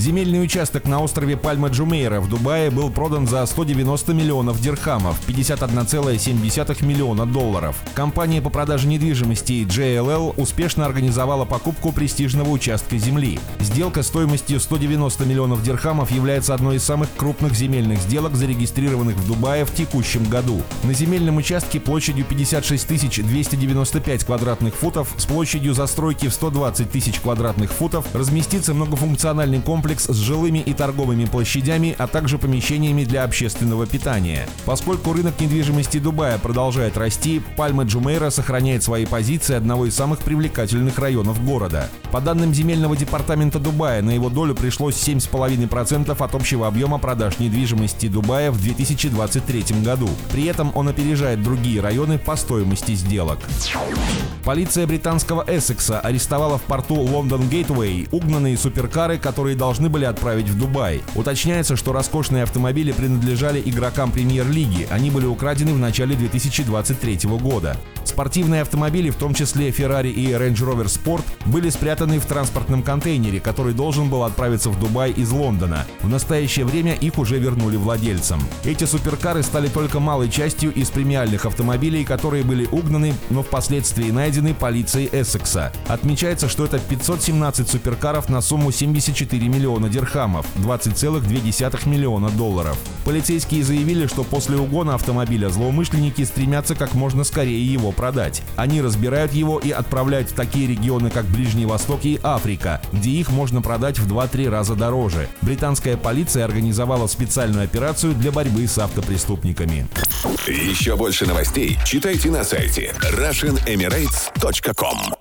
Земельный участок на острове Пальма-Джумейра в Дубае был продан за 190 миллионов дирхамов, 51,7 миллиона долларов. Компания по продаже недвижимости JLL успешно организовала покупку престижного участка земли. Сделка стоимостью 190 миллионов дирхамов является одной из самых крупных земельных сделок, зарегистрированных в Дубае в текущем году. На земельном участке площадью 56 295 квадратных футов с площадью застройки в 120 тысяч квадратных футов разместится многофункциональный комплекс комплекс с жилыми и торговыми площадями, а также помещениями для общественного питания. Поскольку рынок недвижимости Дубая продолжает расти, Пальма Джумейра сохраняет свои позиции одного из самых привлекательных районов города. По данным земельного департамента Дубая, на его долю пришлось 7,5% от общего объема продаж недвижимости Дубая в 2023 году. При этом он опережает другие районы по стоимости сделок. Полиция британского Эссекса арестовала в порту Лондон Гейтвей угнанные суперкары, которые должны должны были отправить в Дубай. Уточняется, что роскошные автомобили принадлежали игрокам премьер-лиги. Они были украдены в начале 2023 года. Спортивные автомобили, в том числе Ferrari и Range Rover Sport, были спрятаны в транспортном контейнере, который должен был отправиться в Дубай из Лондона. В настоящее время их уже вернули владельцам. Эти суперкары стали только малой частью из премиальных автомобилей, которые были угнаны, но впоследствии найдены полицией Эссекса. Отмечается, что это 517 суперкаров на сумму 74 миллиона дирхамов, 20,2 миллиона долларов. Полицейские заявили, что после угона автомобиля злоумышленники стремятся как можно скорее его продать. Они разбирают его и отправляют в такие регионы, как Ближний Восток и Африка, где их можно продать в 2-3 раза дороже. Британская полиция организовала специальную операцию для борьбы с автопреступниками. Еще больше новостей читайте на сайте RussianEmirates.com